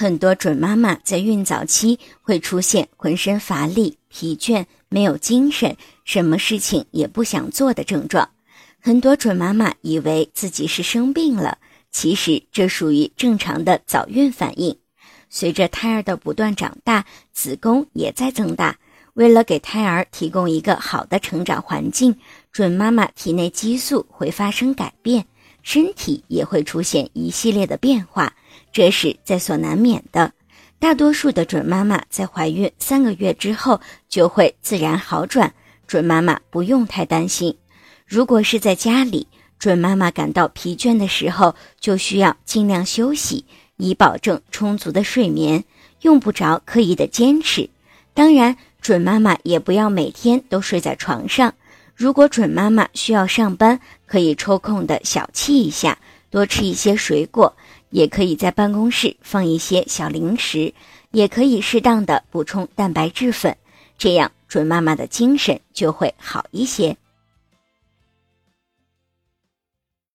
很多准妈妈在孕早期会出现浑身乏力、疲倦、没有精神，什么事情也不想做的症状。很多准妈妈以为自己是生病了，其实这属于正常的早孕反应。随着胎儿的不断长大，子宫也在增大。为了给胎儿提供一个好的成长环境，准妈妈体内激素会发生改变，身体也会出现一系列的变化。这是在所难免的。大多数的准妈妈在怀孕三个月之后就会自然好转，准妈妈不用太担心。如果是在家里，准妈妈感到疲倦的时候，就需要尽量休息，以保证充足的睡眠，用不着刻意的坚持。当然，准妈妈也不要每天都睡在床上。如果准妈妈需要上班，可以抽空的小憩一下，多吃一些水果。也可以在办公室放一些小零食，也可以适当的补充蛋白质粉，这样准妈妈的精神就会好一些。